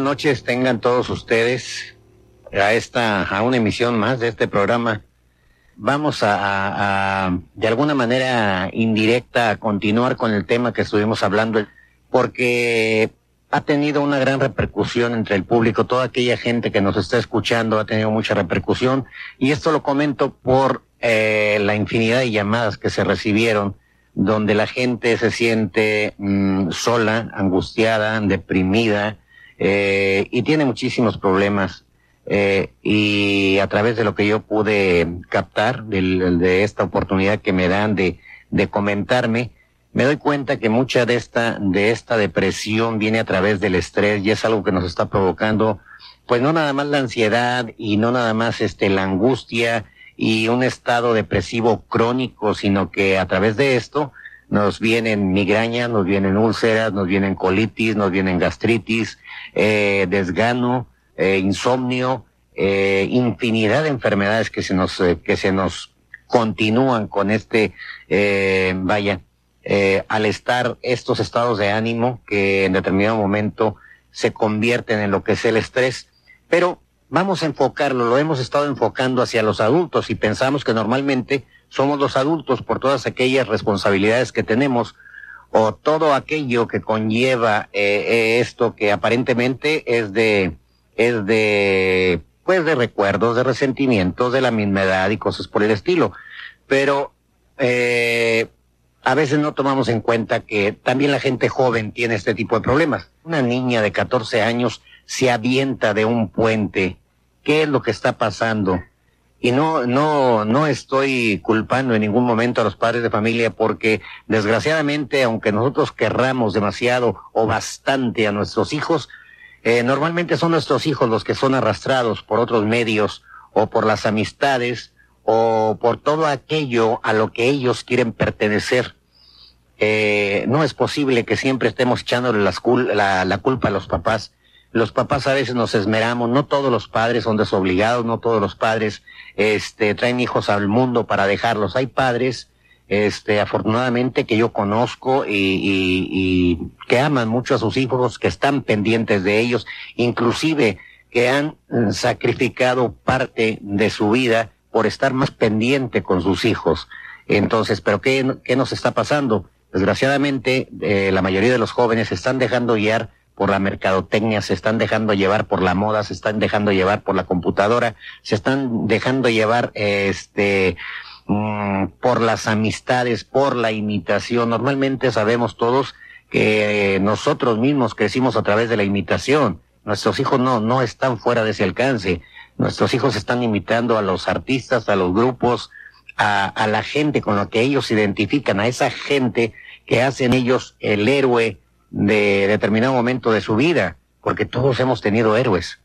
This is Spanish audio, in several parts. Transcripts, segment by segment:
Noches tengan todos ustedes a esta, a una emisión más de este programa. Vamos a, de alguna manera indirecta, a continuar con el tema que estuvimos hablando, porque ha tenido una gran repercusión entre el público, toda aquella gente que nos está escuchando ha tenido mucha repercusión, y esto lo comento por eh, la infinidad de llamadas que se recibieron, donde la gente se siente mm, sola, angustiada, deprimida, eh, y tiene muchísimos problemas. Eh, y a través de lo que yo pude captar de esta oportunidad que me dan de, de comentarme, me doy cuenta que mucha de esta, de esta depresión viene a través del estrés y es algo que nos está provocando, pues no nada más la ansiedad y no nada más este, la angustia y un estado depresivo crónico, sino que a través de esto nos vienen migrañas, nos vienen úlceras, nos vienen colitis, nos vienen gastritis, eh, desgano, eh, insomnio, eh, infinidad de enfermedades que se nos, eh, que se nos continúan con este, eh, vaya, eh, al estar estos estados de ánimo que en determinado momento se convierten en lo que es el estrés. Pero vamos a enfocarlo, lo hemos estado enfocando hacia los adultos y pensamos que normalmente somos los adultos por todas aquellas responsabilidades que tenemos o todo aquello que conlleva eh, eh, esto que aparentemente es de es de pues de recuerdos, de resentimientos, de la misma edad y cosas por el estilo. Pero eh, a veces no tomamos en cuenta que también la gente joven tiene este tipo de problemas. Una niña de 14 años se avienta de un puente. ¿Qué es lo que está pasando? Y no, no, no estoy culpando en ningún momento a los padres de familia porque desgraciadamente, aunque nosotros querramos demasiado o bastante a nuestros hijos, eh, normalmente son nuestros hijos los que son arrastrados por otros medios o por las amistades o por todo aquello a lo que ellos quieren pertenecer. Eh, no es posible que siempre estemos echándole la, la culpa a los papás los papás a veces nos esmeramos, no todos los padres son desobligados, no todos los padres este, traen hijos al mundo para dejarlos. Hay padres, este, afortunadamente que yo conozco y, y, y que aman mucho a sus hijos, que están pendientes de ellos, inclusive que han sacrificado parte de su vida por estar más pendiente con sus hijos. Entonces, ¿pero qué, qué nos está pasando? Desgraciadamente, eh, la mayoría de los jóvenes están dejando guiar por la mercadotecnia, se están dejando llevar por la moda, se están dejando llevar por la computadora, se están dejando llevar este mm, por las amistades, por la imitación. Normalmente sabemos todos que nosotros mismos crecimos a través de la imitación. Nuestros hijos no, no están fuera de ese alcance. Nuestros hijos están imitando a los artistas, a los grupos, a, la gente con la que ellos identifican, a esa gente que hacen ellos el héroe, de determinado momento de su vida, porque todos hemos tenido héroes.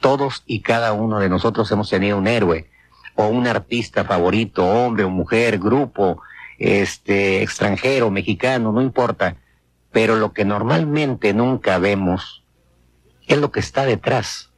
Todos y cada uno de nosotros hemos tenido un héroe o un artista favorito, hombre o mujer, grupo, este, extranjero, mexicano, no importa. Pero lo que normalmente nunca vemos es lo que está detrás.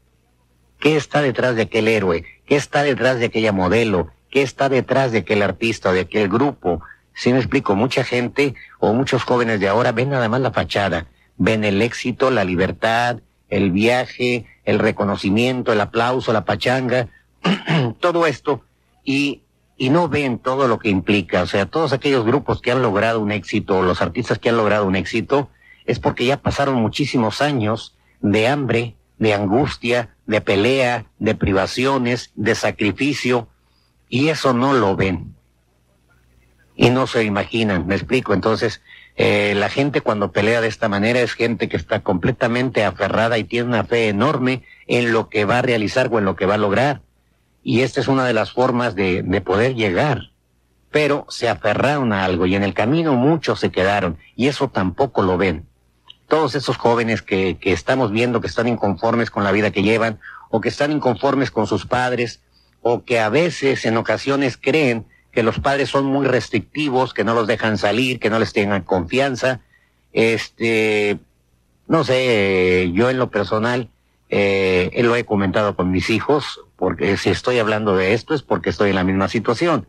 ¿Qué está detrás de aquel héroe? ¿Qué está detrás de aquella modelo? ¿Qué está detrás de aquel artista de aquel grupo? Si me explico, mucha gente o muchos jóvenes de ahora ven nada más la fachada, ven el éxito, la libertad, el viaje, el reconocimiento, el aplauso, la pachanga, todo esto, y, y no ven todo lo que implica. O sea, todos aquellos grupos que han logrado un éxito, los artistas que han logrado un éxito, es porque ya pasaron muchísimos años de hambre, de angustia, de pelea, de privaciones, de sacrificio, y eso no lo ven. Y no se imaginan, me explico. Entonces, eh, la gente cuando pelea de esta manera es gente que está completamente aferrada y tiene una fe enorme en lo que va a realizar o en lo que va a lograr. Y esta es una de las formas de, de poder llegar. Pero se aferraron a algo y en el camino muchos se quedaron y eso tampoco lo ven. Todos esos jóvenes que, que estamos viendo que están inconformes con la vida que llevan o que están inconformes con sus padres o que a veces en ocasiones creen que los padres son muy restrictivos, que no los dejan salir, que no les tengan confianza. Este, no sé, yo en lo personal, eh, lo he comentado con mis hijos, porque si estoy hablando de esto es porque estoy en la misma situación.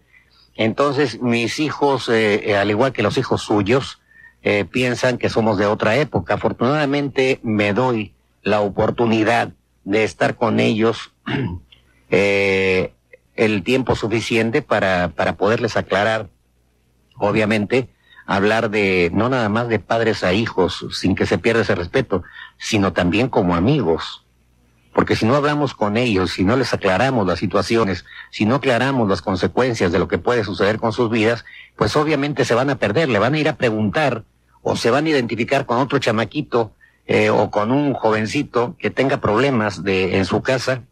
Entonces, mis hijos, eh, al igual que los hijos suyos, eh, piensan que somos de otra época. Afortunadamente, me doy la oportunidad de estar con ellos eh, el tiempo suficiente para, para poderles aclarar, obviamente, hablar de no nada más de padres a hijos sin que se pierda ese respeto, sino también como amigos. Porque si no hablamos con ellos, si no les aclaramos las situaciones, si no aclaramos las consecuencias de lo que puede suceder con sus vidas, pues obviamente se van a perder, le van a ir a preguntar o se van a identificar con otro chamaquito eh, o con un jovencito que tenga problemas de, en su casa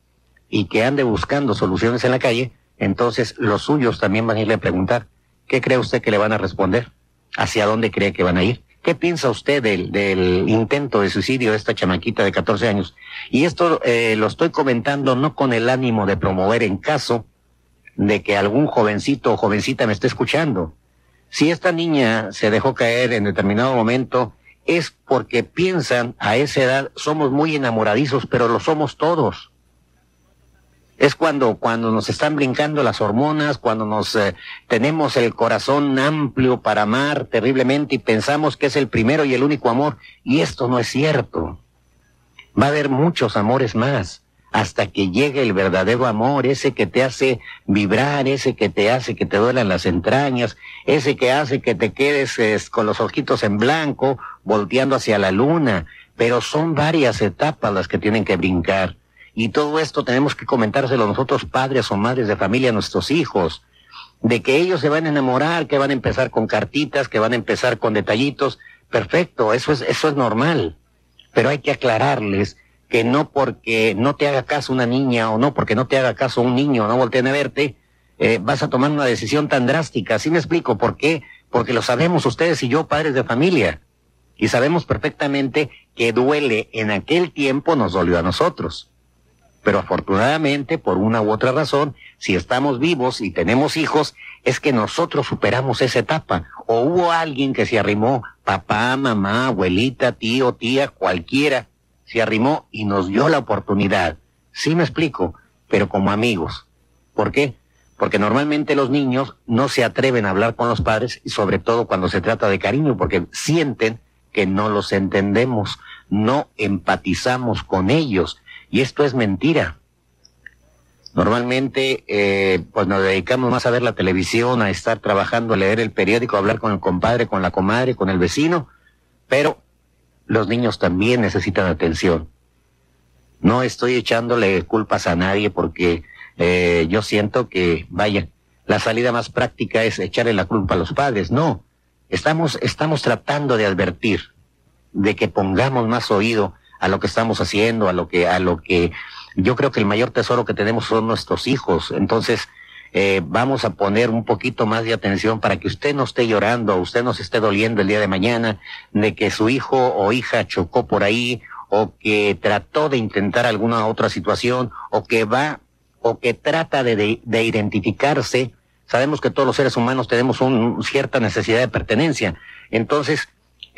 y que ande buscando soluciones en la calle, entonces los suyos también van a irle a preguntar, ¿qué cree usted que le van a responder? ¿Hacia dónde cree que van a ir? ¿Qué piensa usted del, del intento de suicidio de esta chamaquita de 14 años? Y esto eh, lo estoy comentando no con el ánimo de promover en caso de que algún jovencito o jovencita me esté escuchando. Si esta niña se dejó caer en determinado momento, es porque piensan a esa edad somos muy enamoradizos, pero lo somos todos es cuando, cuando nos están brincando las hormonas, cuando nos eh, tenemos el corazón amplio para amar terriblemente y pensamos que es el primero y el único amor. Y esto no es cierto. Va a haber muchos amores más hasta que llegue el verdadero amor, ese que te hace vibrar, ese que te hace que te duelan las entrañas, ese que hace que te quedes con los ojitos en blanco, volteando hacia la luna. Pero son varias etapas las que tienen que brincar. Y todo esto tenemos que comentárselo nosotros, padres o madres de familia, a nuestros hijos, de que ellos se van a enamorar, que van a empezar con cartitas, que van a empezar con detallitos. Perfecto, eso es, eso es normal. Pero hay que aclararles que no porque no te haga caso una niña o no porque no te haga caso un niño no volteen a verte, eh, vas a tomar una decisión tan drástica. ¿Sí me explico por qué? Porque lo sabemos ustedes y yo, padres de familia. Y sabemos perfectamente que duele en aquel tiempo, nos dolió a nosotros. Pero afortunadamente, por una u otra razón, si estamos vivos y tenemos hijos, es que nosotros superamos esa etapa. O hubo alguien que se arrimó, papá, mamá, abuelita, tío, tía, cualquiera, se arrimó y nos dio la oportunidad. Sí me explico, pero como amigos. ¿Por qué? Porque normalmente los niños no se atreven a hablar con los padres y sobre todo cuando se trata de cariño, porque sienten que no los entendemos, no empatizamos con ellos y esto es mentira. Normalmente, eh, pues nos dedicamos más a ver la televisión, a estar trabajando, a leer el periódico, a hablar con el compadre, con la comadre, con el vecino, pero los niños también necesitan atención. No estoy echándole culpas a nadie porque eh, yo siento que, vaya, la salida más práctica es echarle la culpa a los padres. No, estamos, estamos tratando de advertir, de que pongamos más oído a lo que estamos haciendo, a lo que, a lo que yo creo que el mayor tesoro que tenemos son nuestros hijos. Entonces, eh, vamos a poner un poquito más de atención para que usted no esté llorando, usted no se esté doliendo el día de mañana de que su hijo o hija chocó por ahí o que trató de intentar alguna otra situación o que va o que trata de, de, identificarse. Sabemos que todos los seres humanos tenemos una cierta necesidad de pertenencia. Entonces,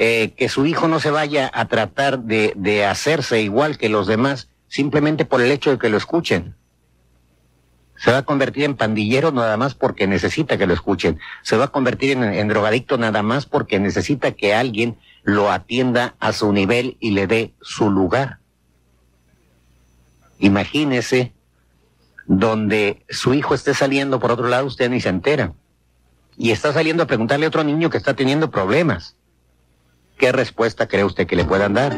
eh, que su hijo no se vaya a tratar de, de hacerse igual que los demás simplemente por el hecho de que lo escuchen. Se va a convertir en pandillero nada más porque necesita que lo escuchen. Se va a convertir en, en, drogadicto nada más porque necesita que alguien lo atienda a su nivel y le dé su lugar. Imagínese donde su hijo esté saliendo por otro lado, usted ni se entera. Y está saliendo a preguntarle a otro niño que está teniendo problemas. ¿Qué respuesta cree usted que le puedan dar?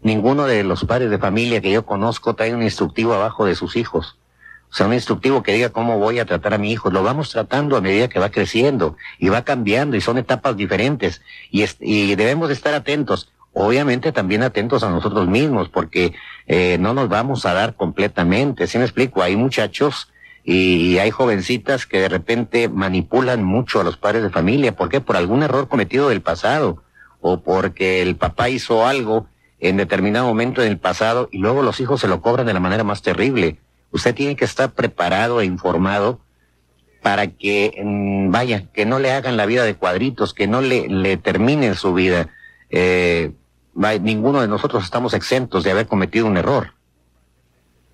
Ninguno de los padres de familia que yo conozco trae un instructivo abajo de sus hijos. O sea, un instructivo que diga cómo voy a tratar a mi hijo. Lo vamos tratando a medida que va creciendo y va cambiando y son etapas diferentes y, y debemos de estar atentos. Obviamente también atentos a nosotros mismos porque eh, no nos vamos a dar completamente. Si me explico? Hay muchachos y, hay jovencitas que de repente manipulan mucho a los padres de familia. ¿Por qué? Por algún error cometido del pasado o porque el papá hizo algo en determinado momento en el pasado y luego los hijos se lo cobran de la manera más terrible. Usted tiene que estar preparado e informado para que, mm, vaya, que no le hagan la vida de cuadritos, que no le, le terminen su vida. Eh, ninguno de nosotros estamos exentos de haber cometido un error.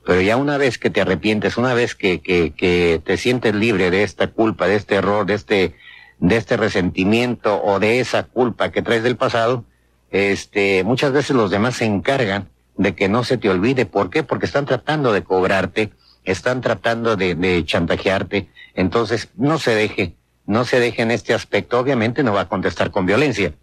Pero ya una vez que te arrepientes, una vez que, que, que te sientes libre de esta culpa, de este error, de este, de este resentimiento o de esa culpa que traes del pasado, este, muchas veces los demás se encargan de que no se te olvide. ¿Por qué? Porque están tratando de cobrarte, están tratando de, de chantajearte. Entonces, no se deje, no se deje en este aspecto. Obviamente no va a contestar con violencia,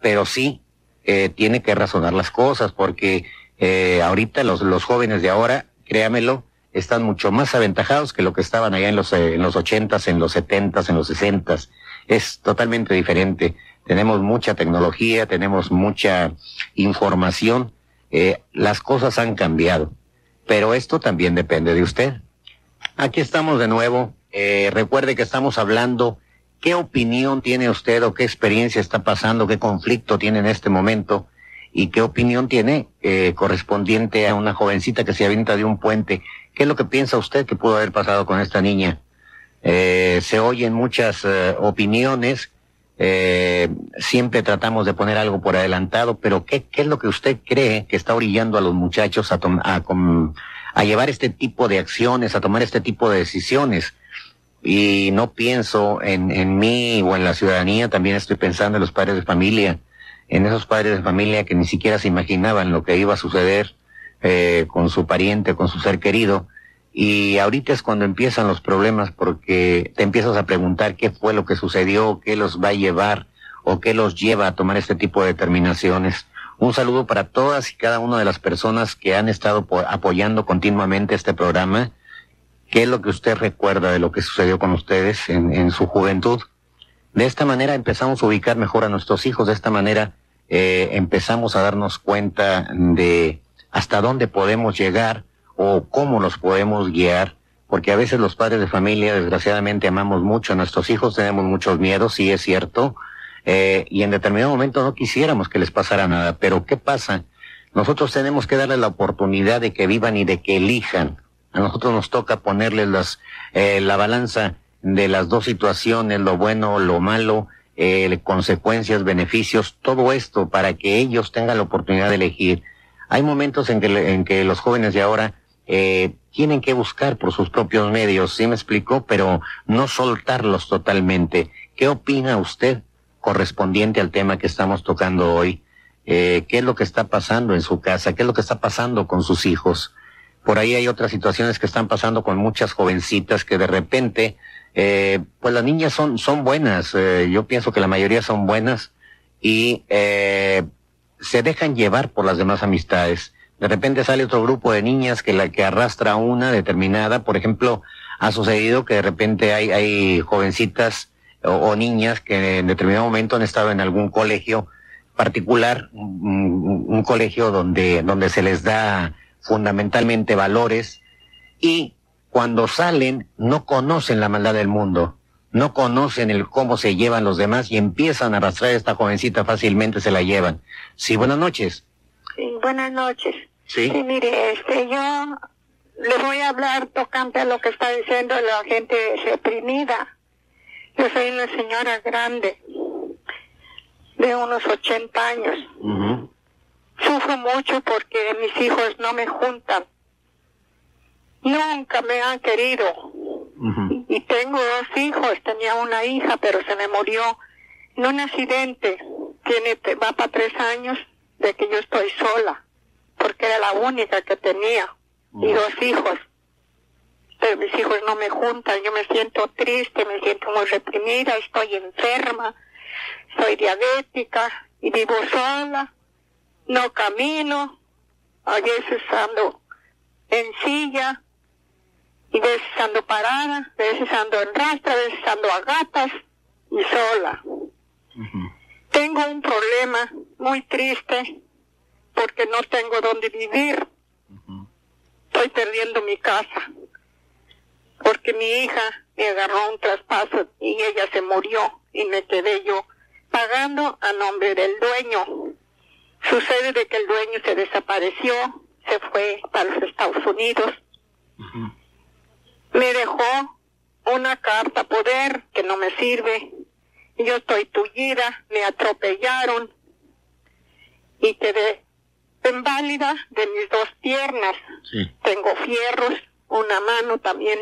pero sí eh, tiene que razonar las cosas, porque eh, ahorita los, los jóvenes de ahora, créamelo, están mucho más aventajados que lo que estaban allá en los, eh, en los ochentas, en los setentas, en los sesentas. Es totalmente diferente. Tenemos mucha tecnología, tenemos mucha información eh, las cosas han cambiado, pero esto también depende de usted. Aquí estamos de nuevo. Eh, recuerde que estamos hablando qué opinión tiene usted o qué experiencia está pasando, qué conflicto tiene en este momento y qué opinión tiene eh, correspondiente a una jovencita que se avienta de un puente. ¿Qué es lo que piensa usted que pudo haber pasado con esta niña? Eh, se oyen muchas eh, opiniones eh, siempre tratamos de poner algo por adelantado, pero ¿qué, ¿qué, es lo que usted cree que está orillando a los muchachos a, a, a llevar este tipo de acciones, a tomar este tipo de decisiones? Y no pienso en, en mí o en la ciudadanía, también estoy pensando en los padres de familia, en esos padres de familia que ni siquiera se imaginaban lo que iba a suceder eh, con su pariente, con su ser querido, y ahorita es cuando empiezan los problemas porque te empiezas a preguntar qué fue lo que sucedió, qué los va a llevar o qué los lleva a tomar este tipo de determinaciones. Un saludo para todas y cada una de las personas que han estado apoyando continuamente este programa. ¿Qué es lo que usted recuerda de lo que sucedió con ustedes en, en su juventud? De esta manera empezamos a ubicar mejor a nuestros hijos, de esta manera eh, empezamos a darnos cuenta de hasta dónde podemos llegar o cómo los podemos guiar, porque a veces los padres de familia desgraciadamente amamos mucho a nuestros hijos, tenemos muchos miedos, sí es cierto, eh, y en determinado momento no quisiéramos que les pasara nada, pero ¿qué pasa? Nosotros tenemos que darles la oportunidad de que vivan y de que elijan. A nosotros nos toca ponerles las, eh, la balanza de las dos situaciones, lo bueno, lo malo, eh, consecuencias, beneficios, todo esto para que ellos tengan la oportunidad de elegir. Hay momentos en que, en que los jóvenes de ahora eh, tienen que buscar por sus propios medios, ¿sí me explicó? Pero no soltarlos totalmente. ¿Qué opina usted correspondiente al tema que estamos tocando hoy? Eh, ¿Qué es lo que está pasando en su casa? ¿Qué es lo que está pasando con sus hijos? Por ahí hay otras situaciones que están pasando con muchas jovencitas que de repente, eh, pues las niñas son, son buenas. Eh, yo pienso que la mayoría son buenas y eh, se dejan llevar por las demás amistades de repente sale otro grupo de niñas que la que arrastra una determinada, por ejemplo, ha sucedido que de repente hay, hay jovencitas o, niñas que en determinado momento han estado en algún colegio particular, un, un, colegio donde, donde se les da fundamentalmente valores y cuando salen no conocen la maldad del mundo, no conocen el cómo se llevan los demás y empiezan a arrastrar a esta jovencita fácilmente se la llevan. Sí, buenas noches. Sí, buenas noches. Sí. mire, este, yo le voy a hablar tocante a lo que está diciendo la gente reprimida. Yo soy una señora grande, de unos 80 años. Sufro mucho porque mis hijos no me juntan. Nunca me han querido. Y tengo dos hijos, tenía una hija, pero se me murió en un accidente. Tiene, va para tres años de que yo estoy sola porque era la única que tenía y dos hijos. Pero mis hijos no me juntan, yo me siento triste, me siento muy reprimida, estoy enferma, soy diabética y vivo sola, no camino, a veces ando en silla Y veces ando parada, veces ando en rastra, veces ando a gatas y sola. Tengo un problema muy triste porque no tengo dónde vivir. Estoy perdiendo mi casa porque mi hija me agarró un traspaso y ella se murió y me quedé yo pagando a nombre del dueño. Sucede de que el dueño se desapareció, se fue para los Estados Unidos. Me dejó una carta poder que no me sirve. Yo estoy tullida, me atropellaron y quedé inválida de mis dos piernas. Tengo fierros, una mano también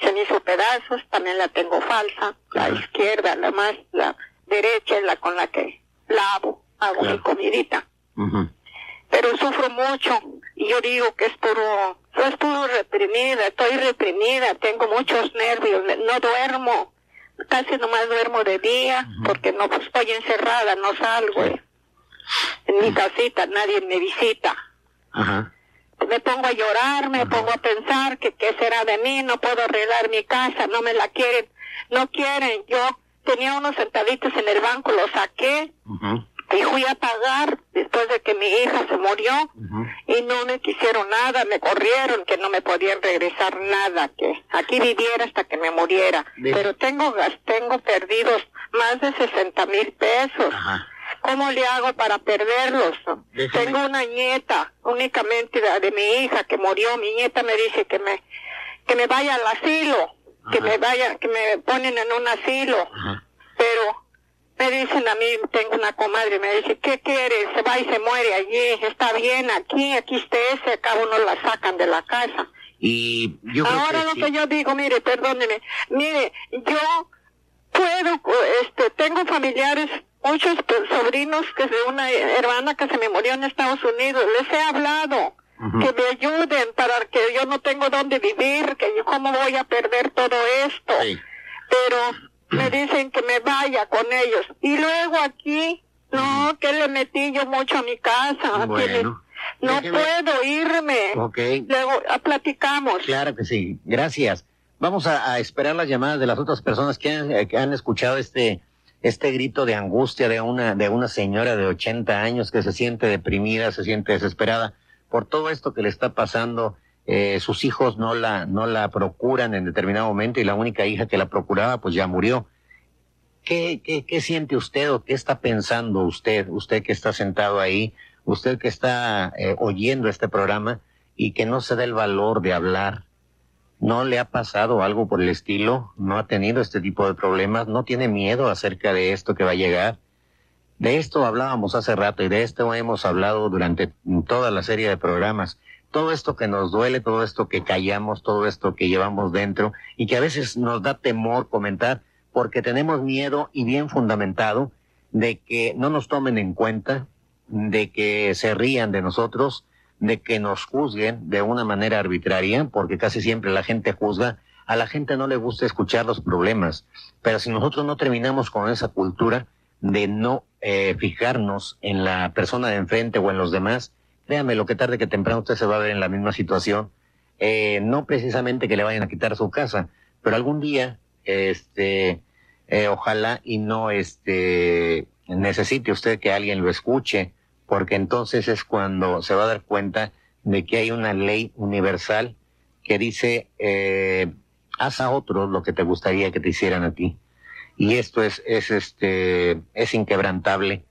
se me hizo pedazos, también la tengo falsa, la izquierda, la más, la derecha es la con la que lavo, hago mi comidita. Pero sufro mucho. Y yo digo que es puro, es puro reprimida, estoy reprimida, tengo muchos nervios, no duermo, casi nomás duermo de día porque no pues, estoy encerrada, no salgo. En mi casita nadie me visita. Ajá. Me pongo a llorar, me pongo a pensar que qué será de mí, no puedo arreglar mi casa, no me la quieren, no quieren. Yo tenía unos centavitos en el banco, los saqué y fui a pagar después de que mi hija se murió y no me quisieron nada, me corrieron que no me podían regresar nada, que aquí viviera hasta que me muriera. Pero tengo, tengo perdidos más de 60 mil pesos. ¿Cómo le hago para perderlos? Tengo una nieta, únicamente de, mi hija que murió. Mi nieta me dice que me, que me vaya al asilo, que me vaya, que me ponen en un asilo. Pero me dicen a mí, tengo una comadre, me dice, ¿qué quiere? Se va y se muere allí, está bien aquí, aquí esté ese, acá uno la sacan de la casa. Y yo Ahora lo que yo digo, mire, perdóneme, mire, yo puedo, este, tengo familiares muchos sobrinos que de una hermana que se me murió en Estados Unidos, les he hablado que me ayuden para que yo no tengo dónde vivir, que yo cómo voy a perder todo esto. Pero me dicen que me vaya con ellos. Y luego aquí, no, que le metí yo mucho a mi casa. no puedo irme. Luego a, ah, platicamos. Claro que sí. Gracias. Vamos a, esperar las llamadas de las otras personas que que han escuchado este este grito de angustia de una, de una señora de 80 años que se siente deprimida, se siente desesperada por todo esto que le está pasando. Eh, sus hijos no la, no la procuran en determinado momento y la única hija que la procuraba pues ya murió. ¿Qué, qué, qué siente usted o qué está pensando usted, usted que está sentado ahí, usted que está eh, oyendo este programa y que no se da el valor de hablar, ¿No le ha pasado algo por el estilo? ¿No ha tenido este tipo de problemas? ¿No tiene miedo acerca de esto que va a llegar? De esto hablábamos hace rato y de esto hemos hablado durante toda la serie de programas. Todo esto que nos duele, todo esto que callamos, todo esto que llevamos dentro y que a veces nos da temor comentar porque tenemos miedo y bien fundamentado de que no nos tomen en cuenta, de que se rían de nosotros, de que nos juzguen de una manera arbitraria, porque casi siempre la gente juzga, a la gente no le gusta escuchar los problemas, pero si nosotros no terminamos con esa cultura de no eh, fijarnos en la persona de enfrente o en los demás, créame, lo que tarde que temprano usted se va a ver en la misma situación, eh, no precisamente que le vayan a quitar su casa, pero algún día, este, eh, ojalá y no, este, necesite usted que alguien lo escuche, porque entonces es cuando se va a dar cuenta de que hay una ley universal que dice, eh, haz a otros lo que te gustaría que te hicieran a ti. Y esto es, es, este, es inquebrantable.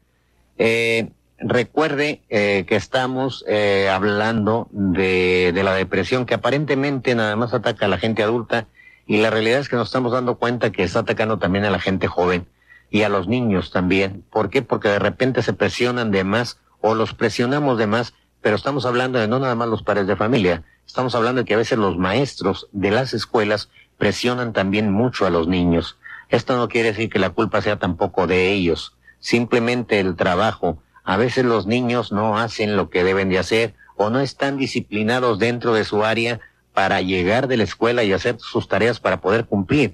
Recuerde eh, que estamos eh, hablando de, de la depresión que aparentemente nada más ataca a la gente adulta y la realidad es que nos estamos dando cuenta que está atacando también a la gente joven y a los niños también. ¿Por qué? Porque de repente se presionan de más o los presionamos de más, pero estamos hablando de no nada más los padres de familia, estamos hablando de que a veces los maestros de las escuelas presionan también mucho a los niños. Esto no quiere decir que la culpa sea tampoco de ellos, simplemente el trabajo. A veces los niños no hacen lo que deben de hacer o no están disciplinados dentro de su área para llegar de la escuela y hacer sus tareas para poder cumplir.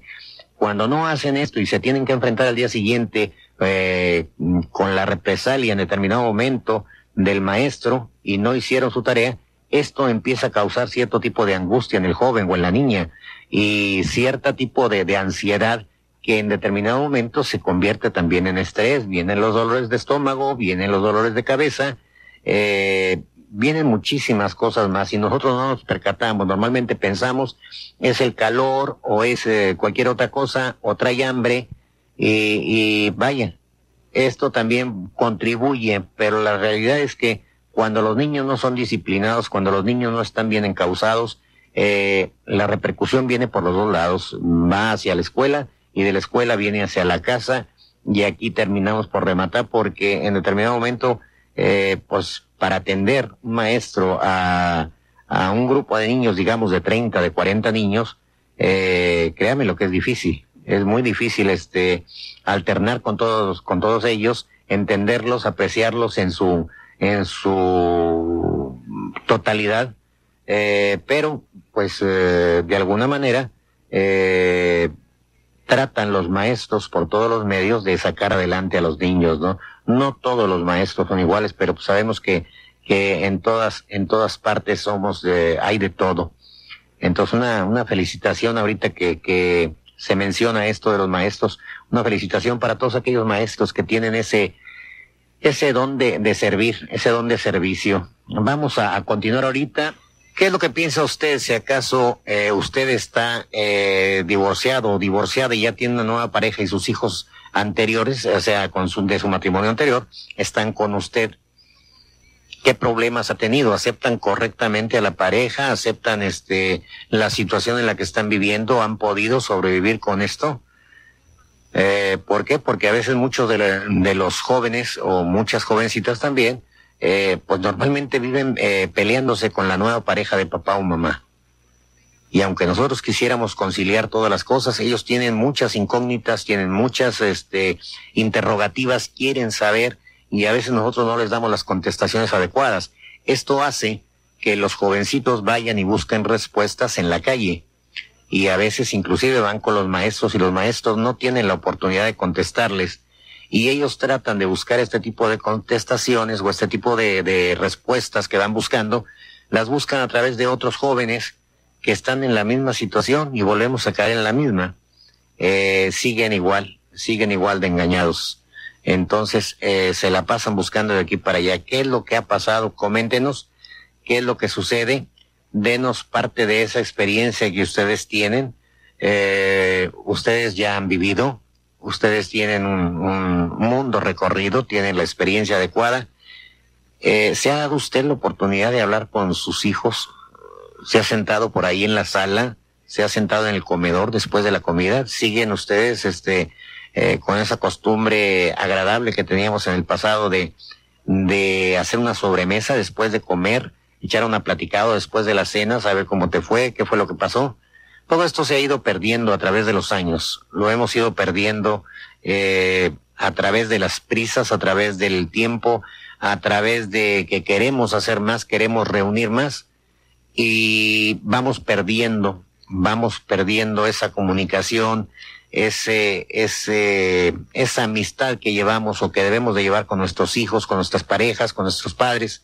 Cuando no hacen esto y se tienen que enfrentar al día siguiente eh, con la represalia en determinado momento del maestro y no hicieron su tarea, esto empieza a causar cierto tipo de angustia en el joven o en la niña y cierto tipo de, de ansiedad que en determinado momento se convierte también en estrés, vienen los dolores de estómago, vienen los dolores de cabeza, eh, vienen muchísimas cosas más. Y nosotros no nos percatamos. Normalmente pensamos es el calor o es eh, cualquier otra cosa o trae hambre y, vaya, esto también contribuye, pero la realidad es que cuando los niños no son disciplinados, cuando los niños no están bien encausados, eh, la repercusión viene por los dos lados, va hacia la escuela y de la escuela viene hacia la casa y aquí terminamos por rematar porque en determinado momento, eh, pues para atender un maestro a, a un grupo de niños, digamos de 30, de 40 niños, eh, créame lo que es difícil. Es muy difícil este alternar con todos, con todos ellos, entenderlos, apreciarlos en su, en su totalidad, eh, pero pues eh, de alguna manera eh, tratan los maestros por todos los medios de sacar adelante a los niños, ¿no? No todos los maestros son iguales, pero sabemos que, que en todas, en todas partes somos de, hay de todo. Entonces una, una felicitación ahorita que, que se menciona esto de los maestros, una felicitación para todos aquellos maestros que tienen ese, ese don de, de servir, ese don de servicio. Vamos a, a continuar ahorita ¿Qué es lo que piensa usted si acaso eh, usted está eh, divorciado o divorciada y ya tiene una nueva pareja y sus hijos anteriores, o sea, con su, de su matrimonio anterior, están con usted? ¿Qué problemas ha tenido? ¿Aceptan correctamente a la pareja? ¿Aceptan este la situación en la que están viviendo? ¿Han podido sobrevivir con esto? Eh, ¿Por qué? Porque a veces muchos de, la, de los jóvenes o muchas jovencitas también eh, pues normalmente viven eh, peleándose con la nueva pareja de papá o mamá. Y aunque nosotros quisiéramos conciliar todas las cosas, ellos tienen muchas incógnitas, tienen muchas este, interrogativas, quieren saber y a veces nosotros no les damos las contestaciones adecuadas. Esto hace que los jovencitos vayan y busquen respuestas en la calle. Y a veces inclusive van con los maestros y los maestros no tienen la oportunidad de contestarles y ellos tratan de buscar este tipo de contestaciones o este tipo de, de respuestas que van buscando, las buscan a través de otros jóvenes que están en la misma situación y volvemos a caer en la misma. Eh, siguen igual, siguen igual de engañados. Entonces, eh, se la pasan buscando de aquí para allá. ¿Qué es lo que ha pasado? Coméntenos qué es lo que sucede. Denos parte de esa experiencia que ustedes tienen. Eh, ustedes ya han vivido, ustedes tienen un, un, mundo recorrido, tienen la experiencia adecuada. Eh, ¿Se ha dado usted la oportunidad de hablar con sus hijos? ¿Se ha sentado por ahí en la sala? ¿Se ha sentado en el comedor después de la comida? ¿Siguen ustedes este, eh, con esa costumbre agradable que teníamos en el pasado de, de hacer una sobremesa después de comer, echar una platicada después de la cena, saber cómo te fue, qué fue lo que pasó? Todo esto se ha ido perdiendo a través de los años, lo hemos ido perdiendo eh, a través de las prisas, a través del tiempo, a través de que queremos hacer más, queremos reunir más y vamos perdiendo, vamos perdiendo esa comunicación, ese, ese, esa amistad que llevamos o que debemos de llevar con nuestros hijos, con nuestras parejas, con nuestros padres.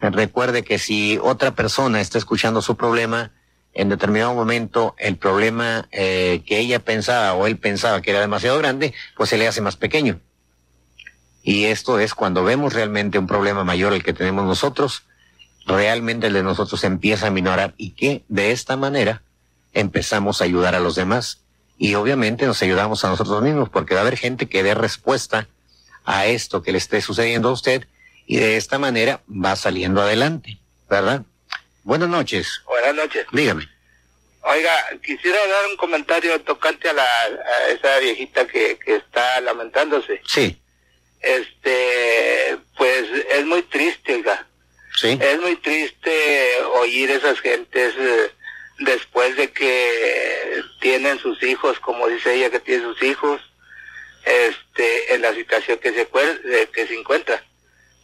Recuerde que si otra persona está escuchando su problema, en determinado momento el problema eh, que ella pensaba o él pensaba que era demasiado grande, pues se le hace más pequeño. Y esto es cuando vemos realmente un problema mayor el que tenemos nosotros, realmente el de nosotros empieza a minorar y que de esta manera empezamos a ayudar a los demás. Y obviamente nos ayudamos a nosotros mismos porque va a haber gente que dé respuesta a esto que le esté sucediendo a usted y de esta manera va saliendo adelante, ¿verdad? Buenas noches. Buenas noches. Dígame. Oiga, quisiera dar un comentario tocante a, la, a esa viejita que, que está lamentándose. Sí. Este, pues es muy triste, oiga. Sí. Es muy triste oír esas gentes eh, después de que tienen sus hijos, como dice ella que tiene sus hijos, este, en la situación que se, que se encuentra,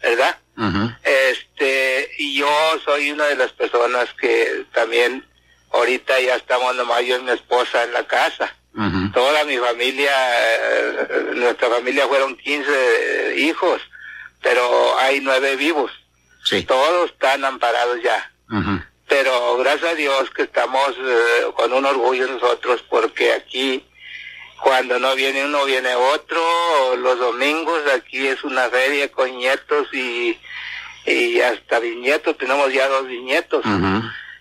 ¿verdad? Uh -huh. Este, y yo soy una de las personas que también ahorita ya estamos nomás yo y mi esposa en la casa. Uh -huh. Toda mi familia, eh, nuestra familia fueron 15 hijos, pero hay nueve vivos. Sí. Todos están amparados ya. Pero gracias a Dios que estamos eh, con un orgullo nosotros porque aquí cuando no viene uno viene otro, los domingos aquí es una feria con nietos y, y hasta bisnietos, tenemos ya dos bisnietos.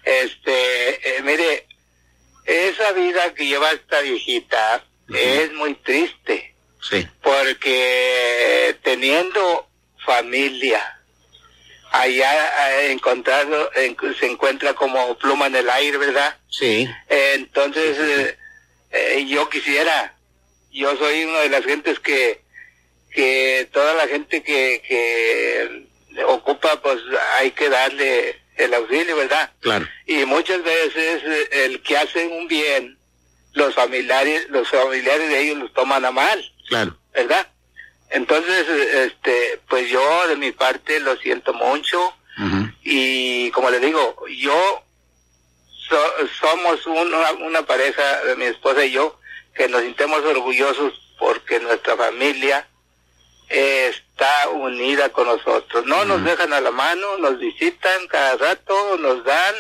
Este, eh, mire, esa vida que lleva esta viejita es muy triste. Sí. Porque teniendo familia, allá eh, encontrado, se encuentra como pluma en el aire, ¿verdad? Sí. entonces, eh, yo quisiera, yo soy una de las gentes que, que toda la gente que, que ocupa, pues hay que darle el auxilio, ¿verdad? Claro. Y muchas veces eh, el que hacen un bien, los familiares, los familiares de ellos los toman a mal. Claro. ¿Verdad? Entonces, este, pues yo de mi parte lo siento mucho y como le digo, yo somos una, una pareja mi esposa y yo que nos sintemos orgullosos porque nuestra familia está unida con nosotros. No nos dejan a la mano, nos visitan cada rato, nos dan,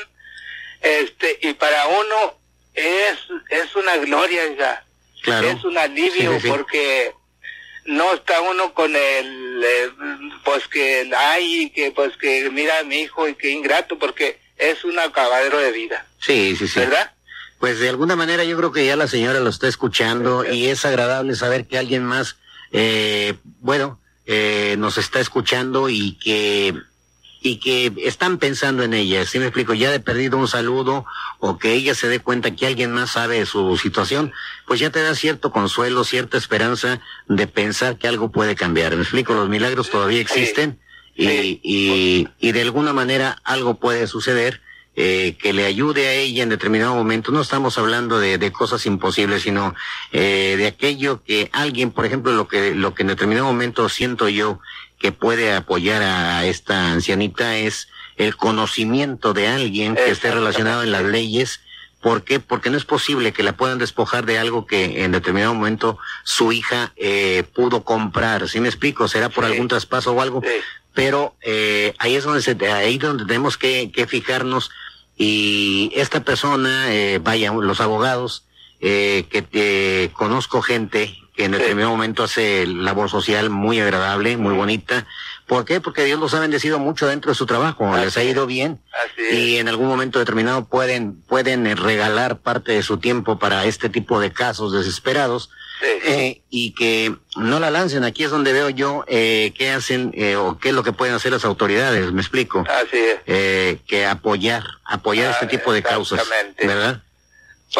este, y para uno es, es una gloria ya. Es un alivio porque no está uno con el, eh, pues que ay, que pues que mira a mi hijo y que ingrato porque es un acabadero de vida. Sí, sí, sí. ¿Verdad? Pues de alguna manera yo creo que ya la señora lo está escuchando y es agradable saber que alguien más eh, bueno, eh, nos está escuchando y que y que están pensando en ella. Si me explico, ya de perdido un saludo o que ella se dé cuenta que alguien más sabe de su situación, pues ya te da cierto consuelo, cierta esperanza de pensar que algo puede cambiar. Me explico, los milagros todavía existen y, y, y de alguna manera algo puede suceder eh, que le ayude a ella en determinado momento. No estamos hablando de, de cosas imposibles, sino eh, de aquello que alguien, por ejemplo, lo que, lo que en determinado momento siento yo que puede apoyar a esta ancianita es el conocimiento de alguien que esté relacionado en las leyes. ¿Por qué? Porque no es posible que la puedan despojar de algo que en determinado momento su hija eh, pudo comprar. ¿Sí me explico? ¿Será por algún traspaso o algo? Pero eh, ahí es donde se, ahí donde tenemos que, que fijarnos y esta persona, eh, vaya, los abogados, eh, que te, conozco gente que en determinado momento hace labor social muy agradable, muy bonita. ¿Por qué? Porque Dios los ha bendecido mucho dentro de su trabajo, les ha ido bien. Y en algún momento determinado pueden, pueden eh, regalar parte de su tiempo para este tipo de casos desesperados eh, y que no la lancen. Aquí es donde veo yo eh, qué hacen eh, o qué es lo que pueden hacer las autoridades, me explico. Así es. Eh, que apoyar, apoyar este tipo de causas, ¿verdad?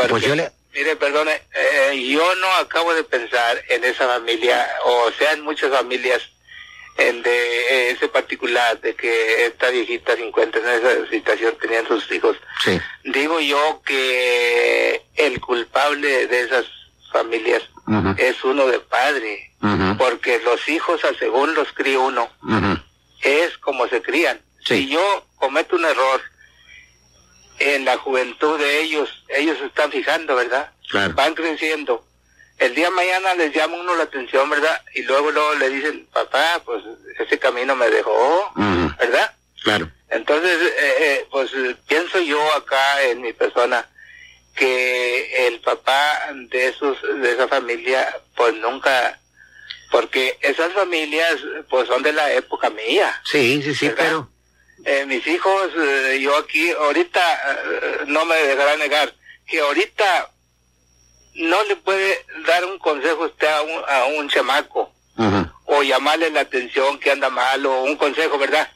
pues yo le... Mire, perdone, eh, yo no acabo de pensar en esa familia, o sea, en muchas familias, en de ese particular, de que esta viejita se encuentra en esa situación teniendo sus hijos. Sí. Digo yo que el culpable de esas familias es uno de padre, porque los hijos, según los cría uno, es como se crían. Si yo cometo un error en la juventud de ellos, ellos se están fijando, ¿verdad? Van creciendo. El día mañana les llama uno la atención, ¿verdad? Y luego, luego le dicen, papá, pues ese camino me dejó, ¿verdad? Claro. Entonces, eh, eh, pues pienso yo acá en mi persona, que el papá de esos de esa familia pues nunca porque esas familias pues son de la época mía. Sí sí sí pero eh, mis hijos eh, yo aquí ahorita eh, no me dejará negar que ahorita no le puede dar un consejo usted a un, a un chamaco o llamarle la atención que anda mal o un consejo verdad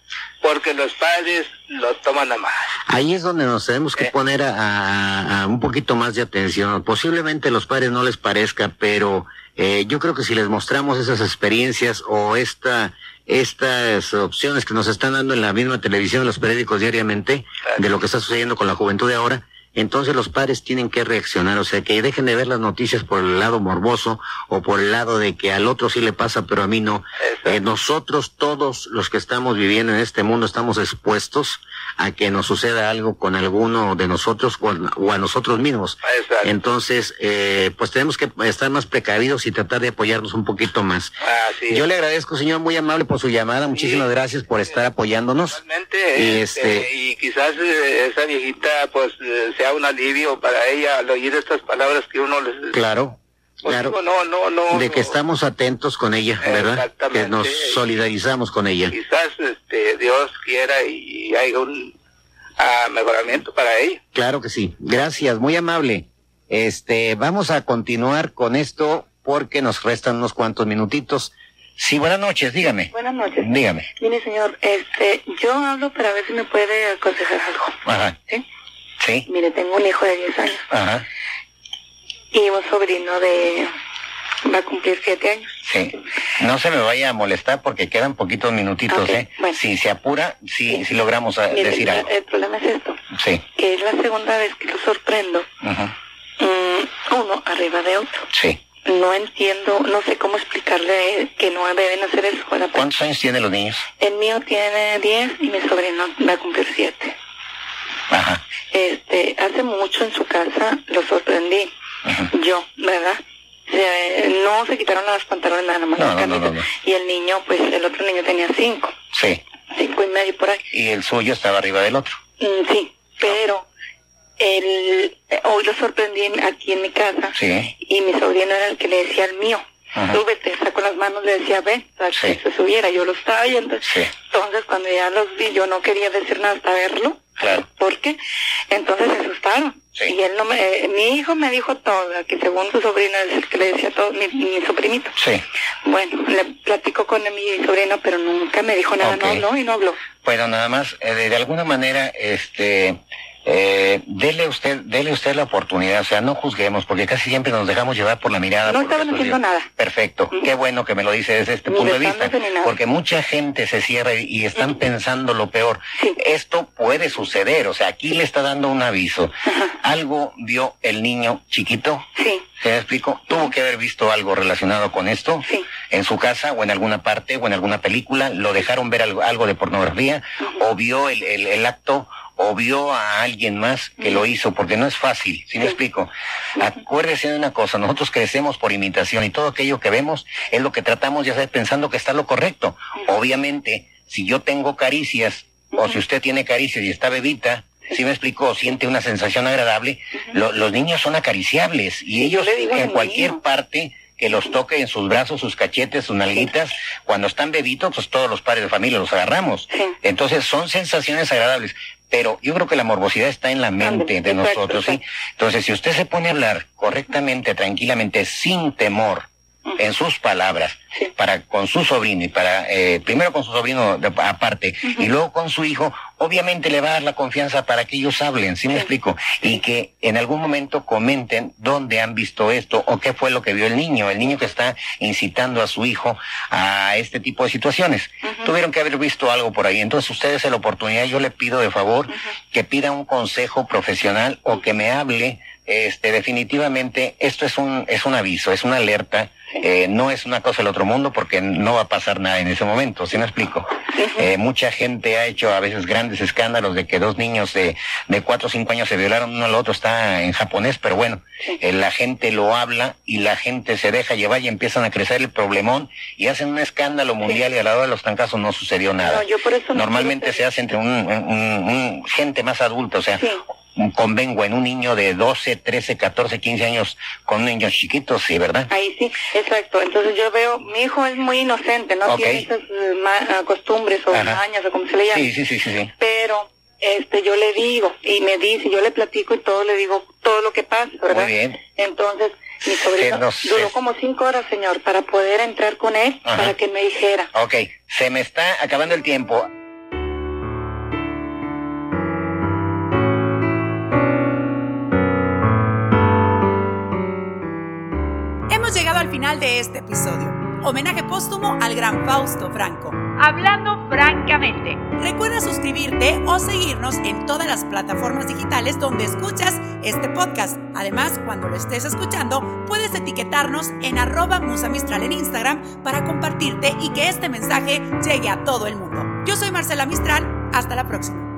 porque los padres lo toman a mal. Ahí es donde nos tenemos que eh. poner a, un poquito más de atención. Posiblemente los padres no les parezca, pero eh, yo creo que si les mostramos esas experiencias o esta estas opciones que nos están dando en la misma televisión, en los periódicos diariamente, de lo que está sucediendo con la juventud de ahora, entonces los padres tienen que reaccionar, o sea, que dejen de ver las noticias por el lado morboso o por el lado de que al otro sí le pasa, pero a mí no. Eh, nosotros, todos los que estamos viviendo en este mundo, estamos expuestos a que nos suceda algo con alguno de nosotros o a nosotros mismos. Entonces, eh, pues tenemos que estar más precavidos y tratar de apoyarnos un poquito más. Yo le agradezco, señor, muy amable por su llamada. Muchísimas gracias por estar apoyándonos. y, este, este, y quizás eh, esa viejita, pues, se un alivio para ella al oír estas palabras que uno les... Claro. Pues claro, no, no, no, de que estamos atentos con ella, ¿verdad? Que nos solidarizamos con ella. Quizás este, Dios quiera y haya un ah, mejoramiento para ella. Claro que sí. Gracias, muy amable. Este, vamos a continuar con esto porque nos restan unos cuantos minutitos. Sí, buenas noches, dígame. Buenas noches. Dígame. Mire, señor, este, yo hablo para ver si me puede aconsejar algo. Ajá. ¿Sí? Sí. Mire, tengo un hijo de 10 años. Ajá. Y un sobrino de... va a cumplir 7 años. Sí. No se me vaya a molestar porque quedan poquitos minutitos, ¿eh? Si se apura, sí, sí. logramos ah, decir algo. El problema es esto. Sí. Que es la segunda vez que lo sorprendo. Mm, uno arriba de otro. Sí. No entiendo, no sé cómo explicarle que no deben hacer eso. ¿Cuántos años tienen los niños? El mío tiene 10 y mi sobrino va a cumplir 7. Ajá. Este, hace mucho en su casa lo sorprendí. Yo, ¿verdad? no se quitaron las pantalones nada más. y el niño, pues el otro niño tenía cinco. Sí. Cinco y medio por ahí. Y el suyo estaba arriba del otro. Mm, sí, pero el, hoy lo sorprendí aquí en mi casa. Sí. Y mi sobrino era el que le decía al mío. Súbete, sacó las manos, le decía, ven, para que se subiera. Yo lo estaba viendo. Sí. Entonces, cuando ya los vi, yo no quería decir nada hasta verlo. Claro. Porque entonces se asustaron. Y él no me, eh, mi hijo me dijo todo, que según su sobrino es el que le decía todo, mi, mi sobrinito. Sí. Bueno, le platicó con mi sobrino, pero nunca me dijo nada, no habló y no habló. Bueno, nada más, eh, de alguna manera, este, eh, dele usted, dele usted la oportunidad, o sea, no juzguemos, porque casi siempre nos dejamos llevar por la mirada. No estaban haciendo nada. Perfecto, qué bueno que me lo dice desde este punto de vista, porque mucha gente se cierra y están pensando lo peor. Esto puede suceder, o sea, aquí le está dando un aviso. Algo vio el niño chiquito. Sí. ¿Se me explico? Tuvo que haber visto algo relacionado con esto sí. en su casa o en alguna parte o en alguna película, lo dejaron ver algo, algo de pornografía o vio el, el, el acto o vio a alguien más que lo hizo, porque no es fácil, ¿sí me explico? Acuérdese de una cosa, nosotros crecemos por imitación y todo aquello que vemos es lo que tratamos de hacer pensando que está lo correcto. Obviamente, si yo tengo caricias, o si usted tiene caricias y está bebita, ¿sí me explico? Siente una sensación agradable, los niños son acariciables y ellos en cualquier parte que los toque en sus brazos, sus cachetes, sus nalguitas. Cuando están bebitos, pues todos los padres de familia los agarramos. Entonces son sensaciones agradables. Pero yo creo que la morbosidad está en la mente de nosotros, ¿sí? Entonces, si usted se pone a hablar correctamente, tranquilamente, sin temor, en sus palabras para con su sobrino y para eh, primero con su sobrino aparte y luego con su hijo obviamente le va a dar la confianza para que ellos hablen ¿sí me explico y que en algún momento comenten dónde han visto esto o qué fue lo que vio el niño el niño que está incitando a su hijo a este tipo de situaciones. Tuvieron que haber visto algo por ahí. Entonces ustedes en la oportunidad yo le pido de favor que pida un consejo profesional o que me hable este, definitivamente esto es un, es un aviso, es una alerta, eh, no es una cosa del otro mundo porque no va a pasar nada en ese momento, ¿sí me explico? Eh, mucha gente ha hecho a veces grandes escándalos de que dos niños de, de cuatro o cinco años se violaron uno al otro, está en japonés, pero bueno, eh, la gente lo habla y la gente se deja llevar y empiezan a crecer el problemón y hacen un escándalo mundial y al lado de los trancazos no sucedió nada. Normalmente se hace entre un, un, gente más adulta, o sea, convengo en un niño de 12, 13, 14, 15 años con niños chiquitos, sí, ¿verdad? Ahí sí, exacto. Entonces yo veo, mi hijo es muy inocente, no tiene esas ah, costumbres o mañas o como se le llama. Sí, sí, sí, sí, Pero este yo le digo y me dice, yo le platico y todo, le digo todo lo que pasa, ¿verdad? Muy bien. Entonces mi sobrino duró como cinco horas, señor, para poder entrar con él, para que me dijera. Ok, se me está acabando el tiempo. Llegado al final de este episodio. Homenaje póstumo al gran Fausto Franco. Hablando francamente. Recuerda suscribirte o seguirnos en todas las plataformas digitales donde escuchas este podcast. Además, cuando lo estés escuchando, puedes etiquetarnos en arroba musamistral en Instagram para compartirte y que este mensaje llegue a todo el mundo. Yo soy Marcela Mistral. Hasta la próxima.